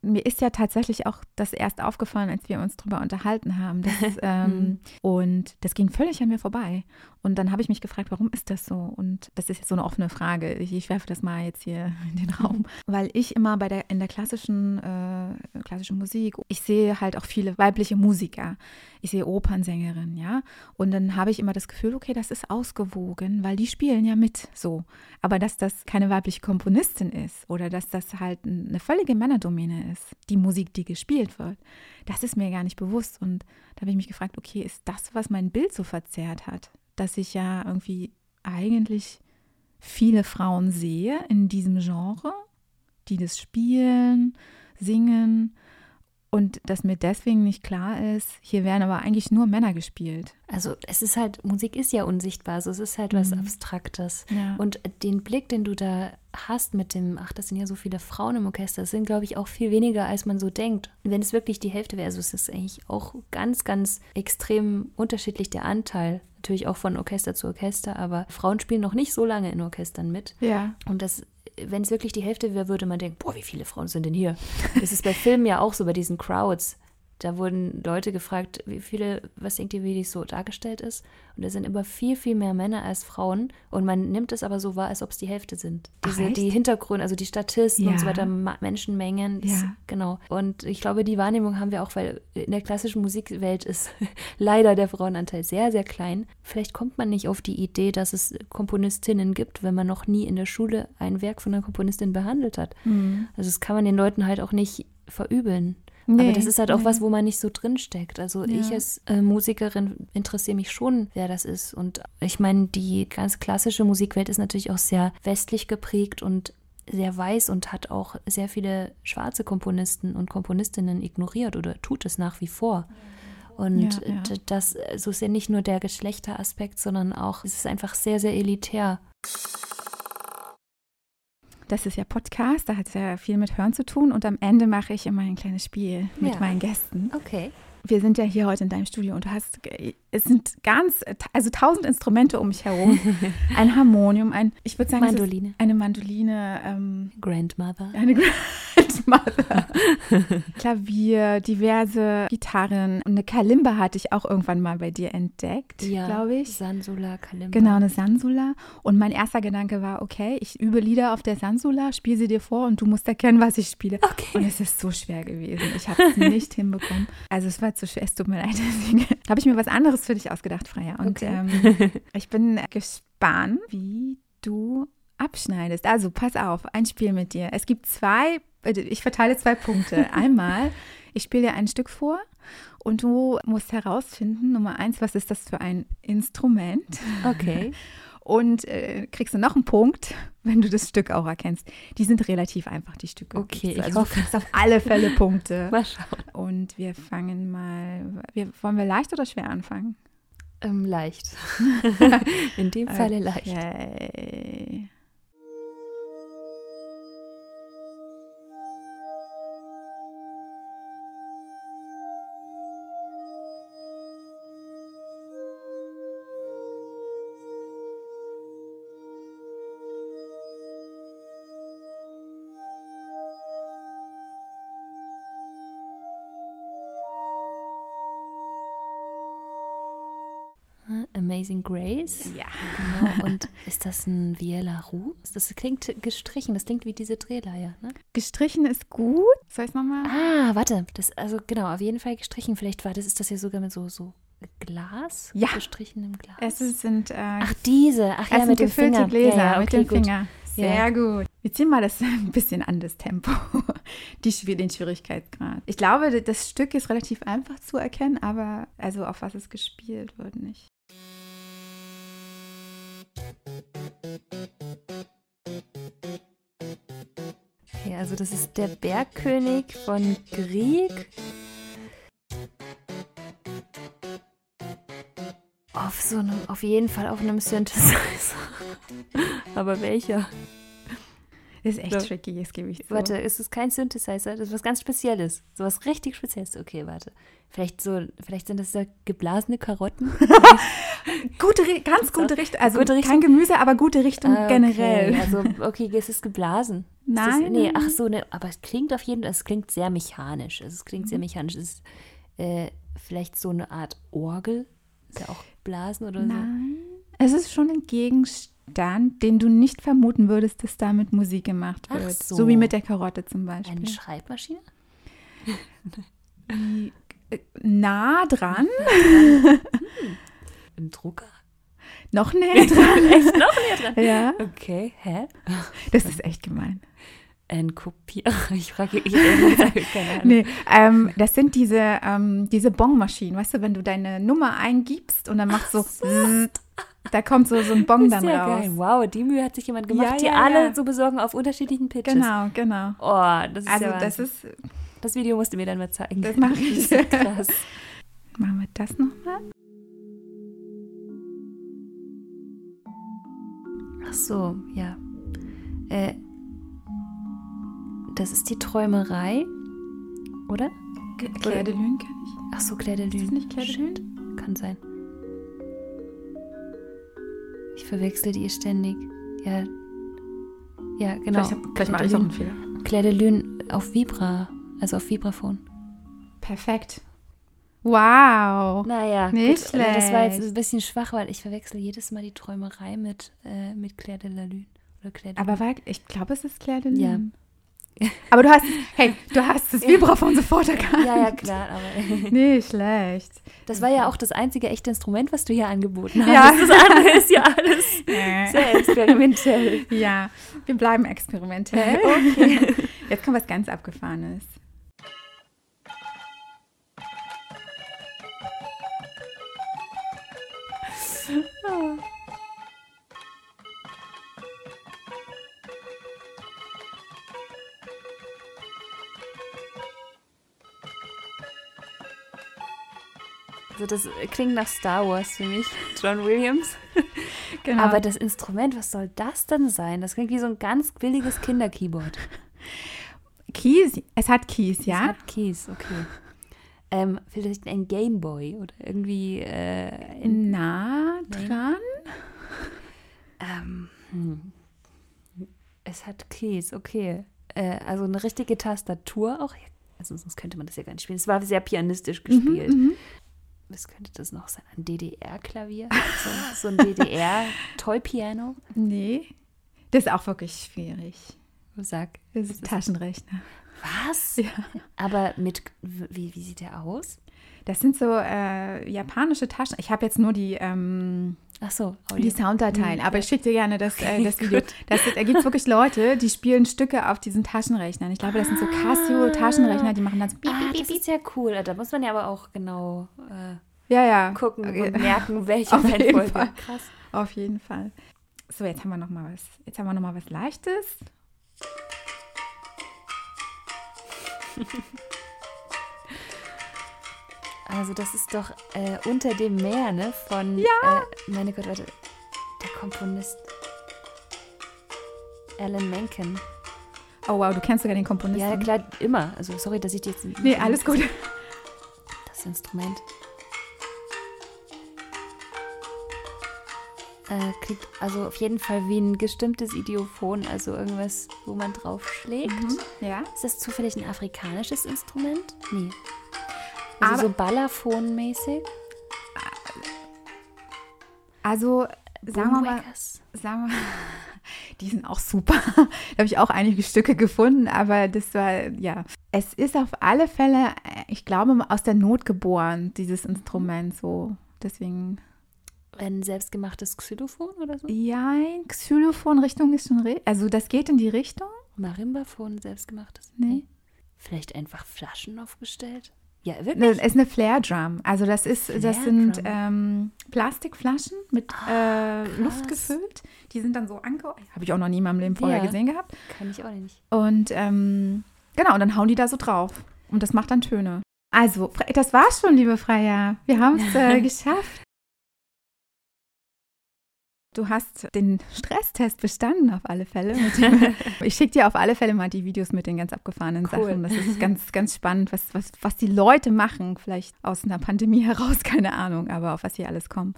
mir ist ja tatsächlich auch das erst aufgefallen, als wir uns darüber unterhalten haben. Dass, *laughs* ähm, mhm. und das ging völlig an mir vorbei. Und dann habe ich mich gefragt, warum ist das so? Und das ist jetzt so eine offene Frage. Ich, ich werfe das mal jetzt hier in den Raum. Weil ich immer bei der, in der klassischen, äh, klassischen Musik, ich sehe halt auch viele weibliche Musiker. Ich sehe Opernsängerinnen, ja. Und dann habe ich immer das Gefühl, okay, das ist ausgewogen, weil die spielen ja mit so. Aber dass das keine weibliche Komponistin ist oder dass das halt eine völlige Männerdomäne ist, die Musik, die gespielt wird, das ist mir gar nicht bewusst. Und da habe ich mich gefragt, okay, ist das, was mein Bild so verzerrt hat? Dass ich ja irgendwie eigentlich viele Frauen sehe in diesem Genre, die das spielen, singen und dass mir deswegen nicht klar ist, hier werden aber eigentlich nur Männer gespielt. Also es ist halt, Musik ist ja unsichtbar, also es ist halt mhm. was Abstraktes. Ja. Und den Blick, den du da hast mit dem, ach, das sind ja so viele Frauen im Orchester, das sind, glaube ich, auch viel weniger, als man so denkt. Wenn es wirklich die Hälfte wäre, also es ist eigentlich auch ganz, ganz extrem unterschiedlich der Anteil. Natürlich auch von Orchester zu Orchester, aber Frauen spielen noch nicht so lange in Orchestern mit. Ja. Und das wenn es wirklich die Hälfte wäre, würde man denken, boah, wie viele Frauen sind denn hier? Das ist bei Filmen ja auch so, bei diesen Crowds. Da wurden Leute gefragt, wie viele, was denkt ihr, wie das so dargestellt ist? Und es sind immer viel, viel mehr Männer als Frauen. Und man nimmt es aber so wahr, als ob es die Hälfte sind. Diese, Ach, die Hintergründe, also die Statisten ja. und so weiter, Menschenmengen. Das, ja. Genau. Und ich glaube, die Wahrnehmung haben wir auch, weil in der klassischen Musikwelt ist *laughs* leider der Frauenanteil sehr, sehr klein. Vielleicht kommt man nicht auf die Idee, dass es Komponistinnen gibt, wenn man noch nie in der Schule ein Werk von einer Komponistin behandelt hat. Mhm. Also das kann man den Leuten halt auch nicht verübeln. Nee, Aber das ist halt auch nee. was, wo man nicht so drin steckt. Also ja. ich als äh, Musikerin interessiere mich schon, wer das ist. Und ich meine, die ganz klassische Musikwelt ist natürlich auch sehr westlich geprägt und sehr weiß und hat auch sehr viele schwarze Komponisten und Komponistinnen ignoriert oder tut es nach wie vor. Und ja, ja. das so ist ja nicht nur der Geschlechteraspekt, sondern auch, es ist einfach sehr, sehr elitär. Das ist ja Podcast, da hat es ja viel mit Hören zu tun und am Ende mache ich immer ein kleines Spiel mit ja. meinen Gästen. Okay. Wir sind ja hier heute in deinem Studio und du hast es sind ganz, also tausend Instrumente um mich herum. *laughs* Ein Harmonium, ein, ich würde sagen, Mandoline. eine Mandoline, ähm, Grandmother. eine *laughs* Grandmother, Klavier, diverse Gitarren und eine Kalimba hatte ich auch irgendwann mal bei dir entdeckt, glaube ich. Sansula, Kalimba. Genau, eine Sansula. Und mein erster Gedanke war, okay, ich übe Lieder auf der Sansula, spiele sie dir vor und du musst erkennen, was ich spiele. Okay. Und es ist so schwer gewesen. Ich habe es nicht *laughs* hinbekommen. Also es war zu schwer, es tut mir leid. Habe ich mir was anderes für dich ausgedacht, Freya. Und Okay. ähm, *laughs* ich bin gespannt, wie du abschneidest. Also pass auf, ein Spiel mit dir. Es gibt zwei, äh, ich verteile zwei Punkte. *laughs* Einmal, ich spiele dir ein Stück vor und du musst herausfinden, Nummer eins, was ist das für ein Instrument? Okay. *laughs* Und äh, kriegst du noch einen Punkt, *laughs* wenn du das Stück auch erkennst. Die sind relativ einfach, die Stücke. Okay, ich also hoffe. du kriegst auf alle Fälle Punkte. *laughs* Mal schauen. Und wir fangen mal, wir, wollen wir leicht oder schwer anfangen? Ähm, leicht. *laughs* In dem Falle leicht. Amazing Grace. Ja. Genau. Und ist das ein Viella Rus? Das klingt gestrichen, das klingt wie diese Drehleier, ne? Gestrichen ist gut. Soll ich es nochmal? Ah, warte. Das, also genau, auf jeden Fall gestrichen. Vielleicht war das, ist das ja sogar mit so, so Glas? Ja. Gestrichenem Glas. Es sind, äh, Ach, diese. Ach ja, mit dem gefüllte Finger. Gläser ja, ja, mit okay, dem gut. Finger. Sehr Ja. gut. Wir ziehen mal das *laughs* ein bisschen an das Tempo, die, den Schwierigkeitsgrad. Ich glaube, das Stück ist relativ einfach zu erkennen, aber also auf was es gespielt wird nicht. Okay, also das ist der Bergkönig von Grieg. Auf so einem, auf jeden Fall auf einem Synthesizer. *laughs* Aber welcher? Das ist echt Ja. tricky, das gebe ich zu. Warte, ist es kein Synthesizer? Das ist was ganz Spezielles. So was richtig Spezielles. Okay, warte. Vielleicht so, vielleicht sind das da geblasene Karotten. *laughs* Gute, ganz gute Richtung. Also Gute kein Richtung? Gemüse, aber gute Richtung Ah, generell. Okay. Also, okay, es ist geblasen. Ist das, Nein. nee, ach so, ne, aber es klingt auf jeden Fall, es klingt sehr mechanisch. Also, es klingt Mhm. sehr mechanisch. Es ist äh, vielleicht so eine Art Orgel. Ist ja auch Blasen oder Nein. Es ist schon ein Gegenstand, den du nicht vermuten würdest, dass damit Musik gemacht Ach wird. so. so. wie mit der Karotte zum so. Beispiel. Eine Schreibmaschine? Äh, Nah dran. Ein Drucker? Noch näher dran. *laughs* Echt noch näher dran? ja. Okay, hä? Das ist echt gemein. Ein Kopierer. Ich frage, ich habe keine Ahnung. *laughs* Nee, ähm, das sind diese, ähm, diese Bongmaschinen, weißt du, wenn du deine Nummer eingibst und dann macht so, Zzt, da kommt so, so ein Bong dann raus. geil. Wow, die Mühe hat sich jemand gemacht, Ja, die ja, alle so besorgen auf unterschiedlichen Pitches. Genau, genau. Oh, das ist Also das ist, Das Video musst du mir dann mal zeigen. Das mache ich. *laughs* Das ist krass. machen wir das nochmal? Ach so, ja. Äh, das ist die Träumerei, oder? Claire de Lune kann ich. Ach so, Claire de Lune. das nicht Claire de Shit, Kann sein. Ich verwechsel die ständig. Ja. Ja, genau. Vielleicht, mache de ich auch Lune. einen Fehler. Claire de Lune auf Vibra, also auf Vibraphon. Perfekt. Wow. Naja, Nicht gut, aber das war jetzt schlecht. ein bisschen schwach, weil ich verwechsel jedes Mal die Träumerei mit, äh, mit Claire de la Lune. Oder Claire de Aber war, ich glaube, es ist Claire de Ja. Aber du hast, hey, du hast das Vibraphon sofort erkannt. Ja, ja, klar, aber *laughs* Nicht schlecht. das war ja auch das einzige echte Instrument, was du hier angeboten hast. Ja. Das andere ist ja alles *laughs* sehr experimentell. Ja, wir bleiben experimentell. *laughs* Okay. Jetzt kommt was ganz Abgefahrenes. Also das klingt nach Star Wars für mich, John Williams. *laughs* Genau. Aber das Instrument, was soll das denn sein? Das klingt wie so ein ganz billiges Kinderkeyboard. Keys, es hat Keys, ja? hat Keys, okay. Ähm, vielleicht ein Gameboy oder irgendwie äh, ein, Na, Nein. dran? ähm, hm. Es hat Keys, okay. Äh, also eine richtige Tastatur auch. Also sonst könnte man das ja gar nicht spielen. Es war sehr pianistisch gespielt. Mhm, Was könnte das noch sein? Ein DDR-Klavier? So, so ein DDR-Toy-Piano? Nee. Das ist auch wirklich schwierig. Sag. Das ist ein Taschenrechner. Was? Ja. Aber mit, wie, wie sieht der aus? Das sind so äh, japanische Taschen. Ich habe jetzt nur die, ähm, Ach so, die Sounddateien, Mhm, aber ja. ich schicke dir gerne das, äh, das Video. gut. Das, da gibt es wirklich Leute, die spielen Stücke auf diesen Taschenrechnern. Ich glaube, das sind so Casio-Taschenrechner, die machen dann so. Ah, das ist ja cool. Da muss man ja aber auch genau äh, Ja, ja. gucken Okay. und merken, welche *laughs* Auf jeden Reihenfolge. Fall. Krass. Auf jeden Fall. So, jetzt haben wir noch mal was. Jetzt haben wir noch mal was Leichtes. *laughs* Also das ist doch äh, unter dem Meer, ne? Von, Ja. äh, meine Gott, warte, der Komponist Alan Menken. Oh wow, du kennst sogar den Komponisten. Ja, klar, immer. Also sorry, dass ich dir jetzt... Nee, alles gut. Das Instrument. Äh, klingt also auf jeden Fall wie ein gestimmtes Idiophon, also irgendwas, wo man drauf schlägt. Ja. Ist das zufällig ein afrikanisches Instrument? Nee. Also Aber- so Balafon-mäßig? Also, sagen wir mal, sagen *laughs* wir die sind auch super. *laughs* da habe ich auch einige Stücke gefunden, aber das war, ja. Es ist auf alle Fälle, äh, ich glaube, aus der Not geboren, dieses Instrument so. Deswegen, Ein selbstgemachtes Xylophon oder so? ja, Xylophon-Richtung ist schon, also das geht in die Richtung. Marimbaphon, selbstgemachtes? Nee. Vielleicht einfach Flaschen aufgestellt? Ja, Das wirklich? ist eine Flare Drum. Also das ist, das Flare sind Drum. ähm, Plastikflaschen mit äh, Luft gefüllt. Die sind dann so ange... Habe ich auch noch nie in meinem Leben vorher Ja. gesehen gehabt. Kann ich auch nicht. Und ähm, genau, und dann hauen die da so drauf. Und das macht dann Töne. Also, das war's schon, liebe Freya. Wir haben es *laughs* äh, geschafft. Du hast den Stresstest bestanden auf alle Fälle. *laughs* Ich schicke dir auf alle Fälle mal die Videos mit den ganz abgefahrenen Cool. Sachen. Das ist ganz, ganz spannend, was, was, was die Leute machen. Vielleicht aus einer Pandemie heraus, *laughs* keine Ahnung, aber auf was sie alles kommen.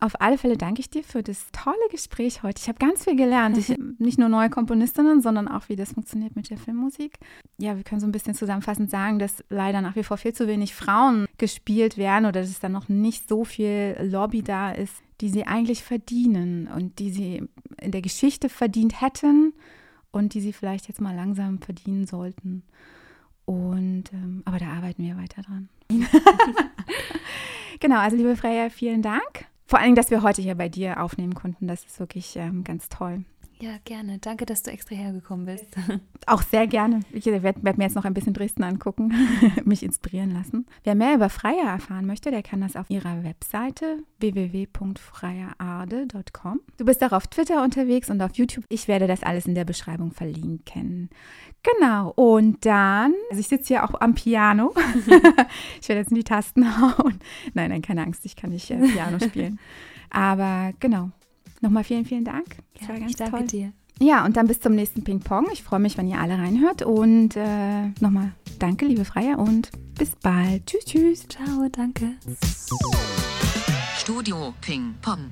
Auf alle Fälle danke ich dir für das tolle Gespräch heute. Ich habe ganz viel gelernt. Ich, *laughs* nicht nur neue Komponistinnen, sondern auch, wie das funktioniert mit der Filmmusik. Ja, wir können so ein bisschen zusammenfassend sagen, dass leider nach wie vor viel zu wenig Frauen gespielt werden oder dass da noch nicht so viel Lobby da ist, die sie eigentlich verdienen und die sie in der Geschichte verdient hätten und die sie vielleicht jetzt mal langsam verdienen sollten. Und ähm, aber da arbeiten wir weiter dran. *laughs* genau, also liebe Freya, vielen Dank. Vor allem, dass wir heute hier bei dir aufnehmen konnten. Das ist wirklich ähm, ganz toll. Ja, gerne. Danke, dass du extra hergekommen bist. *laughs* Auch sehr gerne. Ich werde werd mir jetzt noch ein bisschen Dresden angucken, *laughs* mich inspirieren lassen. Wer mehr über Freya erfahren möchte, der kann das auf ihrer Webseite www.freyaarde.com. Du bist auch auf Twitter unterwegs und auf YouTube. Ich werde das alles in der Beschreibung verlinken. Genau. Und dann, also ich sitze hier auch am Piano. *laughs* ich werde jetzt in die Tasten hauen. Nein, nein, keine Angst, ich kann nicht äh, Piano spielen. Aber genau. Nochmal vielen, vielen Dank. Das war Ja, ganz ich danke toll. dir. Ja, und dann bis zum nächsten Ping-Pong. Ich freue mich, wenn ihr alle reinhört. Und äh, nochmal danke, liebe Freier, und bis bald. Tschüss, tschüss. Ciao, danke. Studio Ping Pong.